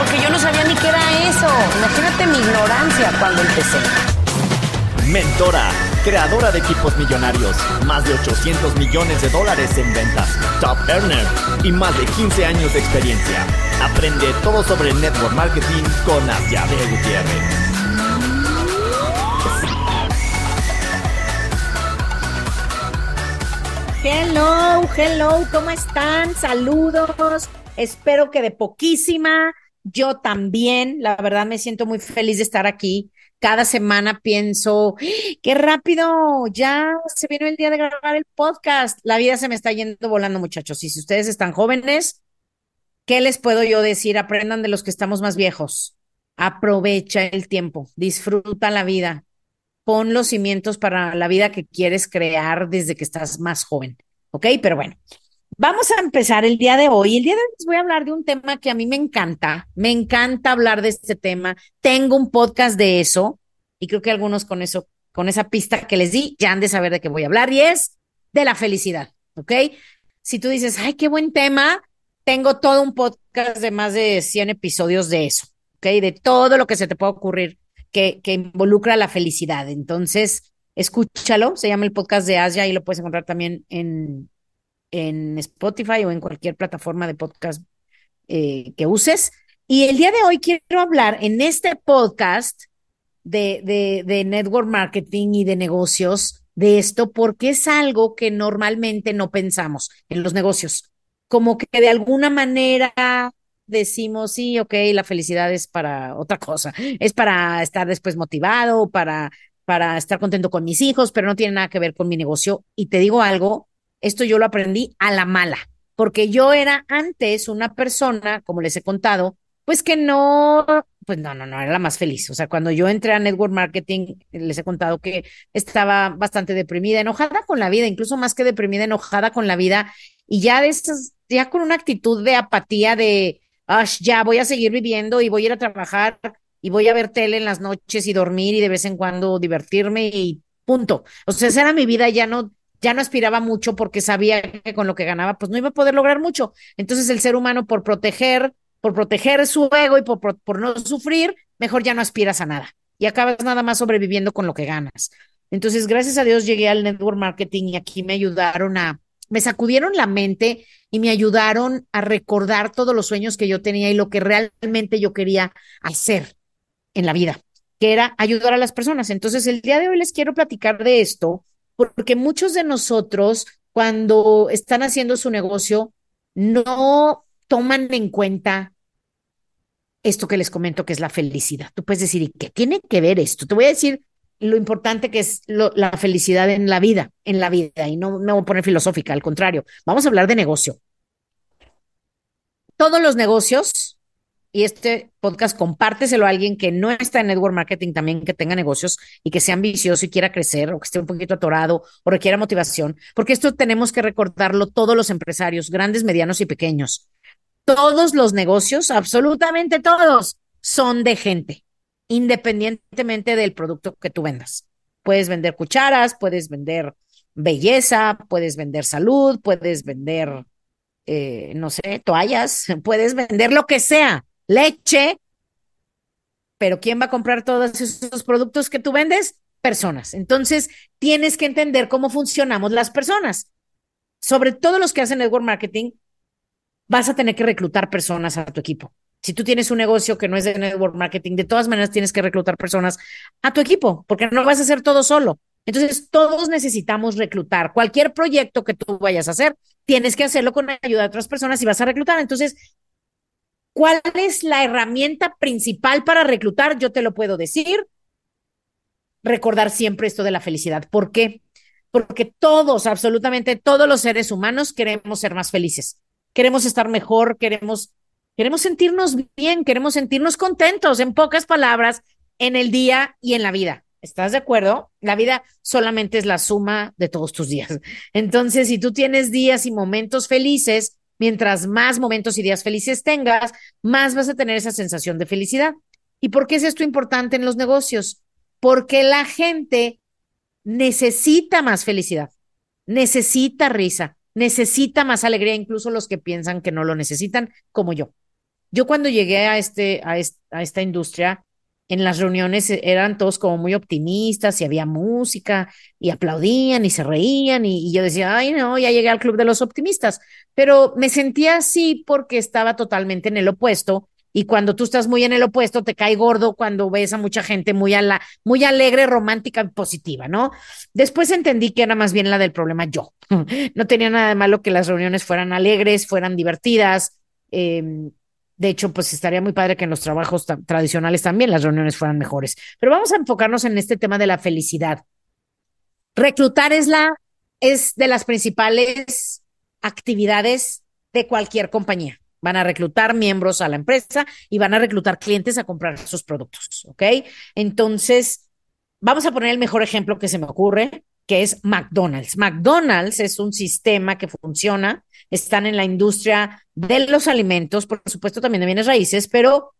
porque yo no sabía ni qué era eso. Imagínate mi ignorancia cuando empecé. Mentora, creadora de equipos millonarios, más de 800 millones de dólares en ventas, top earner y más de 15 años de experiencia. Aprende todo sobre network marketing con Asiade Gutiérrez. Hello, hello, ¿cómo están? Saludos. Espero que de poquísima. Yo también, la verdad me siento muy feliz de estar aquí cada semana pienso, qué rápido, ya se vino el día de grabar el podcast. La vida se me está yendo volando, muchachos. Y si ustedes están jóvenes, ¿qué les puedo yo decir? Aprendan de los que estamos más viejos. Aprovecha el tiempo, disfruta la vida, pon los cimientos para la vida que quieres crear desde que estás más joven. ¿Ok? Pero bueno, Vamos a empezar el día de hoy. El día de hoy les voy a hablar de un tema que a mí me encanta. Me encanta hablar de este tema. Tengo un podcast de eso y creo que algunos con eso, con esa pista que les di, ya han de saber de qué voy a hablar y es de la felicidad. ¿Ok? Si tú dices, ay, qué buen tema, tengo todo un podcast de más de 100 episodios de eso. ¿Ok? De todo lo que se te puede ocurrir que, que involucra la felicidad. Entonces, escúchalo. Se llama el podcast de Asia y lo puedes encontrar también en en Spotify o en cualquier plataforma de podcast eh, que uses. Y el día de hoy quiero hablar en este podcast de, de, de network marketing y de negocios de esto porque es algo que normalmente no pensamos en los negocios. Como que de alguna manera decimos, sí, ok, la felicidad es para otra cosa, es para estar después motivado, para, para estar contento con mis hijos, pero no tiene nada que ver con mi negocio. Y te digo algo, esto yo lo aprendí a la mala, porque yo era antes una persona, como les he contado, pues que no, pues no, no, no, era la más feliz. O sea, cuando yo entré a Network Marketing, les he contado que estaba bastante deprimida, enojada con la vida, incluso más que deprimida, enojada con la vida, y ya de esas, ya con una actitud de apatía de, ya voy a seguir viviendo y voy a ir a trabajar y voy a ver tele en las noches y dormir y de vez en cuando divertirme y punto. O sea, esa era mi vida, ya no, ya no aspiraba mucho porque sabía que con lo que ganaba, pues no iba a poder lograr mucho. Entonces el ser humano, por proteger, por proteger su ego y por, por, no sufrir, mejor ya no aspiras a nada y acabas nada más sobreviviendo con lo que ganas. Entonces, gracias a Dios llegué al network marketing y aquí me ayudaron a, me sacudieron la mente y me ayudaron a recordar todos los sueños que yo tenía y lo que realmente yo quería hacer en la vida, que era ayudar a las personas. Entonces, el día de hoy les quiero platicar de esto porque muchos de nosotros cuando están haciendo su negocio no toman en cuenta esto que les comento que es la felicidad. Tú puedes decir, ¿y qué tiene que ver esto? Te voy a decir lo importante que es la felicidad en la vida, en la vida, y no me voy a poner filosófica, al contrario, vamos a hablar de negocio. Todos los negocios y este podcast compárteselo a alguien que no está en network marketing también, que tenga negocios y que sea ambicioso y quiera crecer o que esté un poquito atorado o requiera motivación, porque esto tenemos que recordarlo todos los empresarios, grandes, medianos y pequeños. Todos los negocios, absolutamente todos, son de gente, independientemente del producto que tú vendas. Puedes vender cucharas, puedes vender belleza, puedes vender salud, puedes vender, eh, no sé, toallas, puedes vender lo que sea leche, pero ¿quién va a comprar todos esos productos que tú vendes? Personas. Entonces, tienes que entender cómo funcionamos las personas. Sobre todo los que hacen network marketing, vas a tener que reclutar personas a tu equipo. Si tú tienes un negocio que no es de network marketing, de todas maneras tienes que reclutar personas a tu equipo, porque no vas a hacer todo solo. Entonces, todos necesitamos reclutar. Cualquier proyecto que tú vayas a hacer, tienes que hacerlo con ayuda de otras personas y vas a reclutar. Entonces, ¿Cuál es la herramienta principal para reclutar? Yo te lo puedo decir. Recordar siempre esto de la felicidad. ¿Por qué? Porque todos, absolutamente todos los seres humanos queremos ser más felices. Queremos estar mejor, queremos Queremos sentirnos bien, queremos sentirnos contentos, en pocas palabras, en el día y en la vida. ¿Estás de acuerdo? La vida solamente es la suma de todos tus días. Entonces, si tú tienes días y momentos felices, mientras más momentos y días felices tengas, más vas a tener esa sensación de felicidad. ¿Y por qué es esto importante en los negocios? Porque la gente necesita más felicidad, necesita risa, necesita más alegría, incluso los que piensan que no lo necesitan, como yo. Yo cuando llegué a, este, a, a esta industria, en las reuniones e, eran todos como muy optimistas y había música y aplaudían y se reían y, yo decía, ay no, ya llegué al club de los optimistas, pero me sentía así porque estaba totalmente en el opuesto y cuando tú estás muy en el opuesto te cae gordo cuando ves a mucha gente muy, a la, muy alegre, romántica positiva, ¿no? Después entendí que era más bien la del problema yo. No tenía nada de malo que las reuniones fueran alegres, fueran divertidas. Eh, de hecho, pues estaría muy padre que en los trabajos tradicionales también las reuniones fueran mejores. Pero vamos a enfocarnos en este tema de la felicidad. Reclutar es la es de las principales actividades de cualquier compañía. Van a reclutar miembros a la empresa y van a reclutar clientes a comprar sus productos, ¿ok? Entonces, vamos a poner el mejor ejemplo que se me ocurre, que es McDonald's. McDonald's es un sistema que funciona están en la industria de los alimentos, por supuesto también de bienes raíces, pero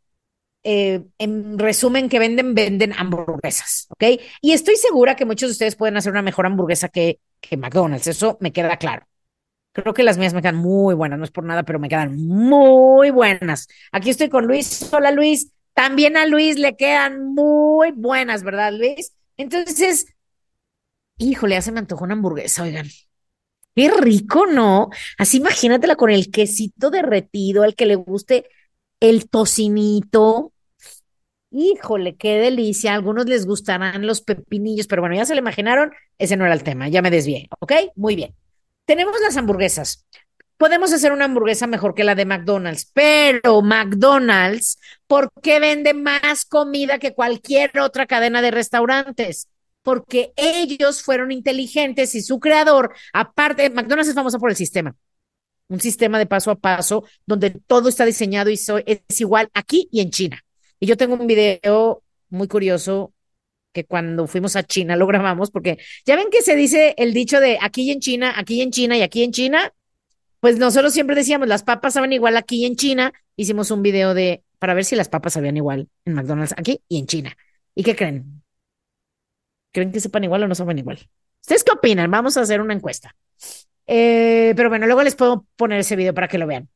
eh, en resumen que venden, venden hamburguesas, ¿ok? Y estoy segura que muchos de ustedes pueden hacer una mejor hamburguesa que, que McDonald's, eso me queda claro. Creo que las mías me quedan muy buenas, no es por nada, pero me quedan muy buenas. Aquí estoy con Luis. Hola Luis. También a Luis le quedan muy buenas, ¿verdad, Luis? Entonces, híjole, ya se me antojó una hamburguesa, oigan. Qué rico, ¿no? Así imagínatela con el quesito derretido, al que le guste el tocinito. Híjole, qué delicia. A algunos les gustarán los pepinillos, pero bueno, ya se lo imaginaron. Ese no era el tema, ya me desvié, ¿ok? Muy bien. Tenemos las hamburguesas. Podemos hacer una hamburguesa mejor que la de McDonald's, pero McDonald's, ¿por qué vende más comida que cualquier otra cadena de restaurantes? Porque ellos fueron inteligentes y su creador, aparte, McDonald's es famoso por el sistema, un sistema de paso a paso donde todo está diseñado y es igual aquí y en China. Y yo tengo un video muy curioso que cuando fuimos a China lo grabamos, porque ya ven que se dice el dicho de aquí y en China, aquí y en China y aquí en China. Pues nosotros siempre decíamos, las papas saben igual aquí y en China. Hicimos un video de para ver si las papas sabían igual en McDonald's aquí y en China. ¿Y qué creen? ¿Creen que sepan igual o no saben igual? ¿Ustedes qué opinan? Vamos a hacer una encuesta. Eh, pero bueno, luego les puedo poner ese video para que lo vean,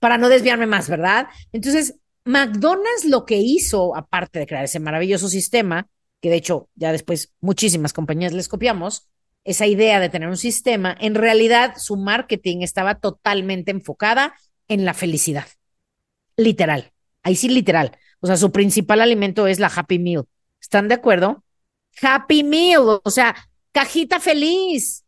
para no desviarme más, ¿verdad? Entonces, McDonald's lo que hizo, aparte de crear ese maravilloso sistema, que de hecho ya después muchísimas compañías les copiamos, esa idea de tener un sistema, en realidad su marketing estaba totalmente enfocada en la felicidad. Literal. Ahí sí, literal. O sea, su principal alimento es la Happy Meal. ¿Están de acuerdo? Happy Meal, o sea, cajita feliz,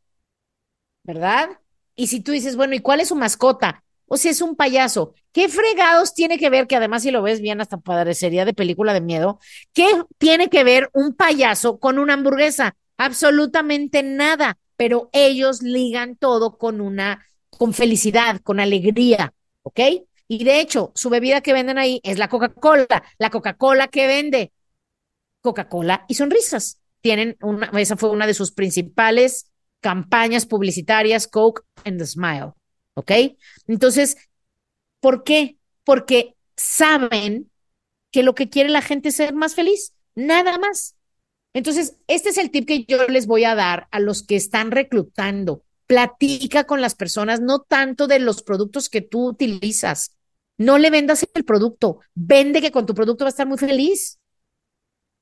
¿verdad? Y si tú dices, bueno, ¿y cuál es su mascota? O si es un payaso, ¿qué fregados tiene que ver, que además si lo ves bien hasta padrecería de película de miedo, ¿qué tiene que ver un payaso con una hamburguesa? Absolutamente nada, pero ellos ligan todo con una, con felicidad, con alegría, ¿ok? Y de hecho, su bebida que venden ahí es la Coca-Cola. La Coca-Cola que vende Coca-Cola y sonrisas. Tienen una, esa fue una de sus principales campañas publicitarias, Coke and the Smile. ¿Ok? Entonces, ¿por qué? Porque saben que lo que quiere la gente es ser más feliz, nada más. Entonces, este es el tip que yo les voy a dar a los que están reclutando. Platica con las personas, no tanto de los productos que tú utilizas. No le vendas el producto, vende que con tu producto va a estar muy feliz.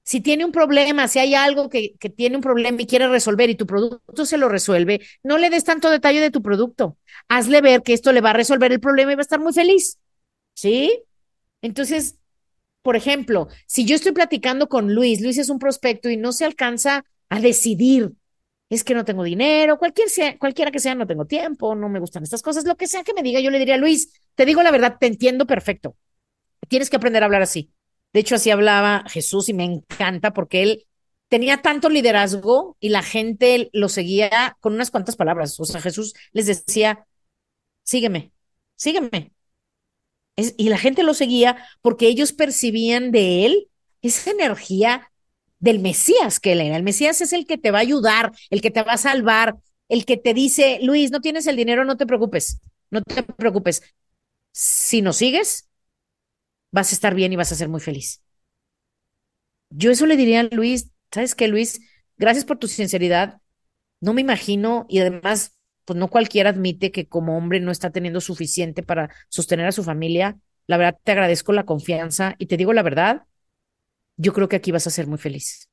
Si tiene un problema, si hay algo que, tiene un problema y quiere resolver y tu producto se lo resuelve, no le des tanto detalle de tu producto. Hazle ver que esto le va a resolver el problema y va a estar muy feliz. ¿Sí? Entonces, por ejemplo, si yo estoy platicando con Luis, Luis es un prospecto y no se alcanza a decidir, es que no tengo dinero, cualquier sea, cualquiera que sea, no tengo tiempo, no me gustan estas cosas, lo que sea que me diga, yo le diría, Luis, te digo la verdad, te entiendo perfecto. Tienes que aprender a hablar así. De hecho, así hablaba Jesús y me encanta porque él tenía tanto liderazgo y la gente lo seguía con unas cuantas palabras. O sea, Jesús les decía, sígueme, sígueme. y la gente lo seguía porque ellos percibían de él esa energía del Mesías que él era. El Mesías es el que te va a ayudar, el que te va a salvar, el que te dice, Luis, no tienes el dinero, no te preocupes, no te preocupes. Si nos sigues, vas a estar bien y vas a ser muy feliz. Yo eso le diría a Luis, ¿sabes qué, Luis? Gracias por tu sinceridad. No me imagino y además, pues no cualquiera admite que como hombre no está teniendo suficiente para sostener a su familia. La verdad, te agradezco la confianza y te digo la verdad, yo creo que aquí vas a ser muy feliz.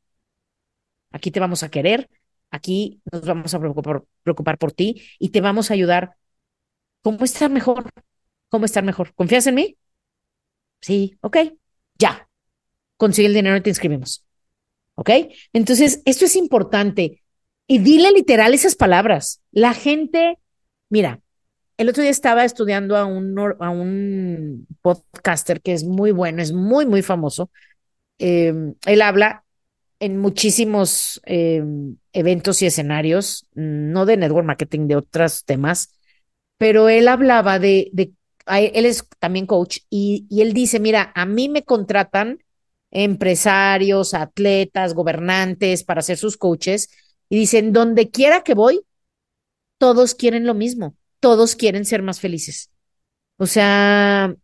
Aquí te vamos a querer, aquí nos vamos a preocupar, preocupar por ti y te vamos a ayudar. ¿Cómo estar mejor? ¿Cómo estar mejor? ¿Confías en mí? Sí, ok, ya. Consigue el dinero y te inscribimos. ¿Ok? Entonces, esto es importante. Y dile literal esas palabras. La gente, mira, el otro día estaba estudiando a un, a un podcaster que es muy bueno, es muy, muy famoso. Em, él habla en muchísimos em, eventos y escenarios, no de network marketing, de otros temas, pero él hablaba de, de él es también coach y, y él dice, mira, a mí me contratan empresarios, atletas, gobernantes para ser sus coaches y dicen, donde quiera que voy, todos quieren lo mismo, todos quieren ser más felices. O sea,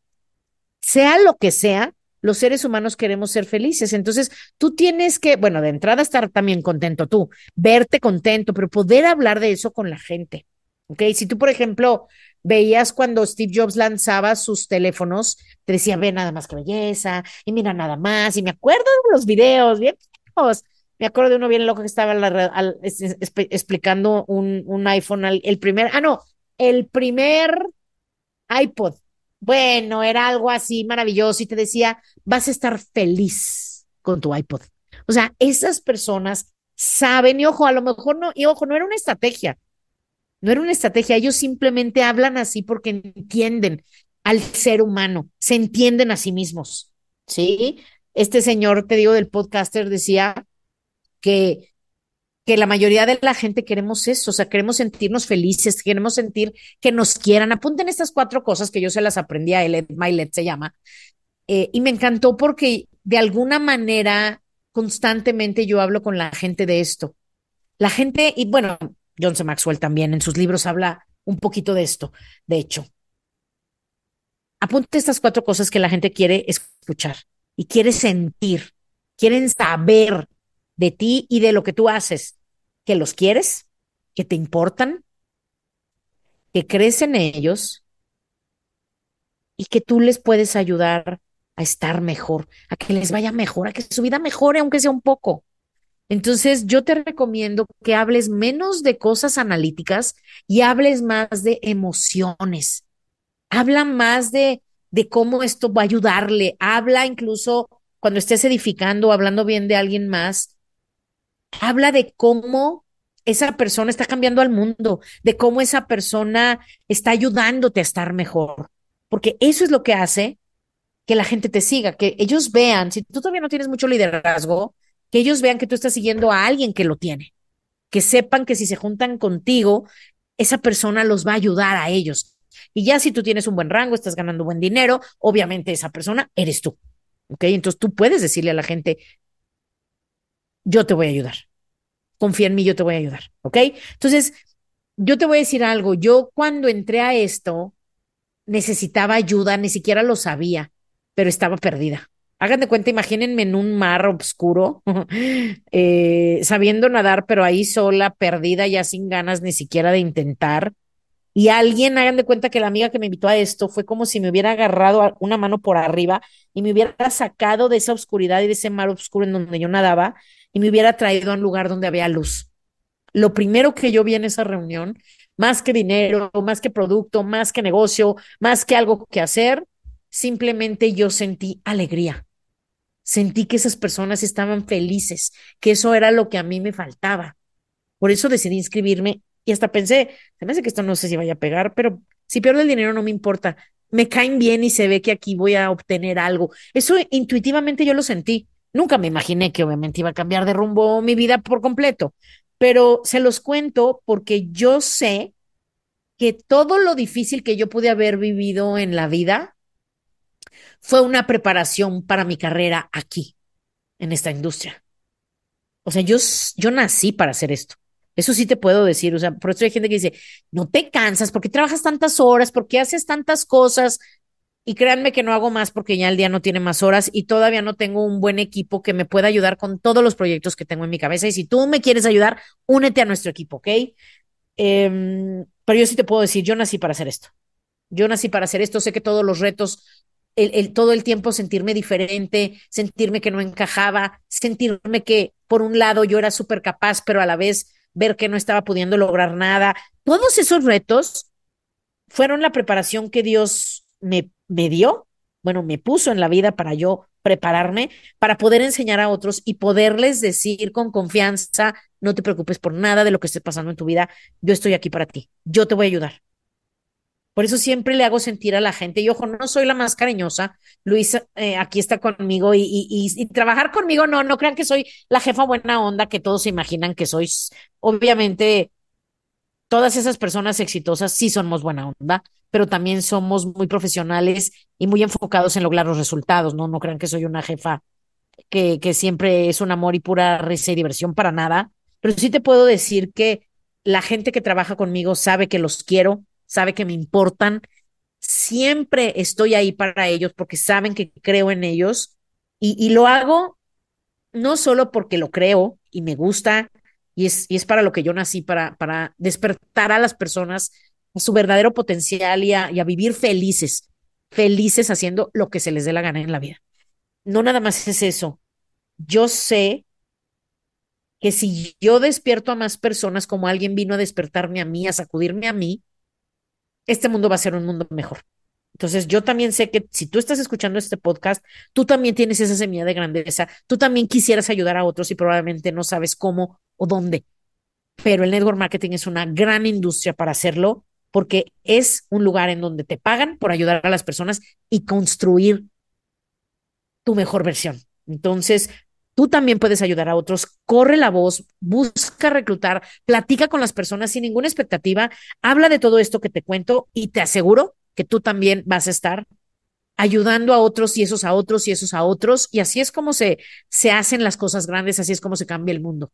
sea lo que sea, los seres humanos queremos ser felices. Entonces, tú tienes que, bueno, de entrada estar también contento tú, verte contento, pero poder hablar de eso con la gente. ¿Ok? Si tú, por ejemplo, veías cuando Steve Jobs lanzaba sus teléfonos, te decía, ve nada más que belleza, y mira nada más, y me acuerdo de los videos, bien, me acuerdo de uno bien loco que estaba explicando un, un iPhone, el primer, ah, no, el primer iPod. Bueno, era algo así maravilloso y te decía, vas a estar feliz con tu iPod. O sea, esas personas saben, y ojo, a lo mejor no, y ojo, no era una estrategia, no era una estrategia, ellos simplemente hablan así porque entienden al ser humano, se entienden a sí mismos, ¿sí? Este señor, te digo, del podcaster decía que, que la mayoría de la gente queremos eso, o sea, queremos sentirnos felices, queremos sentir que nos quieran. Apunten estas cuatro cosas que yo se las aprendí a él, Mylet se llama, eh, y me encantó porque de alguna manera constantemente yo hablo con la gente de esto. La gente, y bueno, John C. Maxwell también en sus libros habla un poquito de esto, de hecho. Apunte estas cuatro cosas que la gente quiere escuchar y quiere sentir, quieren saber de ti y de lo que tú haces, que los quieres, que te importan, que crees en ellos y que tú les puedes ayudar a estar mejor, a que les vaya mejor, a que su vida mejore, aunque sea un poco. Entonces, yo te recomiendo que hables menos de cosas analíticas y hables más de emociones. Habla más de, de cómo esto va a ayudarle. Habla incluso cuando estés edificando, hablando bien de alguien más. Habla de cómo esa persona está cambiando al mundo, de cómo esa persona está ayudándote a estar mejor. Porque eso es lo que hace que la gente te siga, que ellos vean, si tú todavía no tienes mucho liderazgo, que ellos vean que tú estás siguiendo a alguien que lo tiene, que sepan que si se juntan contigo, esa persona los va a ayudar a ellos. Y ya si tú tienes un buen rango, estás ganando buen dinero, obviamente esa persona eres tú. ¿Ok? Entonces tú puedes decirle a la gente, yo te voy a ayudar. Confía en mí, yo te voy a ayudar. ¿Ok? Entonces, yo te voy a decir algo. Yo cuando entré a esto, necesitaba ayuda, ni siquiera lo sabía, pero estaba perdida. Hagan de cuenta, imagínense en un mar oscuro, eh, sabiendo nadar, pero ahí sola, perdida, ya sin ganas ni siquiera de intentar. Y alguien, hagan de cuenta que la amiga que me invitó a esto fue como si me hubiera agarrado una mano por arriba y me hubiera sacado de esa oscuridad y de ese mar oscuro en donde yo nadaba y me hubiera traído a un lugar donde había luz. Lo primero que yo vi en esa reunión, más que dinero, más que producto, más que negocio, más que algo que hacer, simplemente yo sentí alegría sentí que esas personas estaban felices, que eso era lo que a mí me faltaba. Por eso decidí inscribirme y hasta pensé, se me hace que esto no sé si vaya a pegar, pero si pierdo el dinero no me importa. Me caen bien y se ve que aquí voy a obtener algo. Eso intuitivamente yo lo sentí. Nunca me imaginé que obviamente iba a cambiar de rumbo mi vida por completo, pero se los cuento porque yo sé que todo lo difícil que yo pude haber vivido en la vida, fue una preparación para mi carrera aquí, en esta industria. O sea, yo, yo nací para hacer esto. Eso sí te puedo decir. O sea, por eso hay gente que dice, no te cansas, ¿por qué trabajas tantas horas? ¿Por qué haces tantas cosas? Y créanme que no hago más porque ya el día no tiene más horas y todavía no tengo un buen equipo que me pueda ayudar con todos los proyectos que tengo en mi cabeza. Y si tú me quieres ayudar, únete a nuestro equipo, ¿ok? Em, pero yo sí te puedo decir, yo nací para hacer esto. Yo nací para hacer esto. Sé que todos los retos, el, todo el tiempo sentirme diferente, sentirme que no encajaba, sentirme que por un lado yo era súper capaz, pero a la vez ver que no estaba pudiendo lograr nada. Todos esos retos fueron la preparación que Dios me, me dio, bueno, me puso en la vida para yo prepararme, para poder enseñar a otros y poderles decir con confianza, no te preocupes por nada de lo que esté pasando en tu vida, yo estoy aquí para ti, yo te voy a ayudar. Por eso siempre le hago sentir a la gente, y ojo, no soy la más cariñosa, Luis eh, aquí está conmigo y, trabajar conmigo, no, no crean que soy la jefa buena onda que todos se imaginan que soy. Obviamente, todas esas personas exitosas sí somos buena onda, pero también somos muy profesionales y muy enfocados en lograr los resultados, ¿no? No crean que soy una jefa que siempre es un amor y pura risa y diversión para nada, pero sí te puedo decir que la gente que trabaja conmigo sabe que los quiero, sabe que me importan, siempre estoy ahí para ellos porque saben que creo en ellos y, y lo hago no solo porque lo creo y me gusta y es, y es para lo que yo nací, para, para despertar a las personas a su verdadero potencial y a, y a vivir felices, felices haciendo lo que se les dé la gana en la vida. No nada más es eso. Yo sé que si yo despierto a más personas como alguien vino a despertarme a mí, a sacudirme a mí, este mundo va a ser un mundo mejor. Entonces, yo también sé que si tú estás escuchando este podcast, tú también tienes esa semilla de grandeza, tú también quisieras ayudar a otros y probablemente no sabes cómo o dónde. Pero el network marketing es una gran industria para hacerlo porque es un lugar en donde te pagan por ayudar a las personas y construir tu mejor versión. Entonces, tú también puedes ayudar a otros, corre la voz, busca reclutar, platica con las personas sin ninguna expectativa, habla de todo esto que te cuento y te aseguro que tú también vas a estar ayudando a otros y esos a otros y esos a otros. Y así es como se, se hacen las cosas grandes, así es como se cambia el mundo.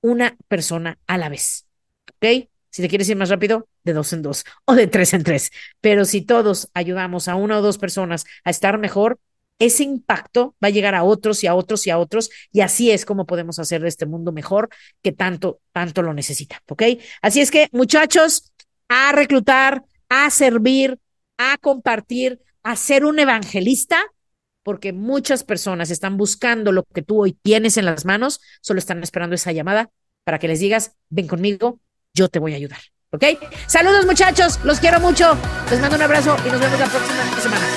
Una persona a la vez. ¿Ok? Si te quieres ir más rápido, de dos en dos o de tres en tres. Pero si todos ayudamos a una o dos personas a estar mejor, ese impacto va a llegar a otros y a otros y a otros. Y así es como podemos hacer de este mundo mejor que tanto, tanto lo necesita. ¿Ok? Así es que, muchachos, a reclutar, a servir, a compartir, a ser un evangelista, porque muchas personas están buscando lo que tú hoy tienes en las manos, solo están esperando esa llamada para que les digas, ven conmigo, yo te voy a ayudar. ¿Ok? Saludos muchachos, los quiero mucho. Les mando un abrazo y nos vemos la próxima semana.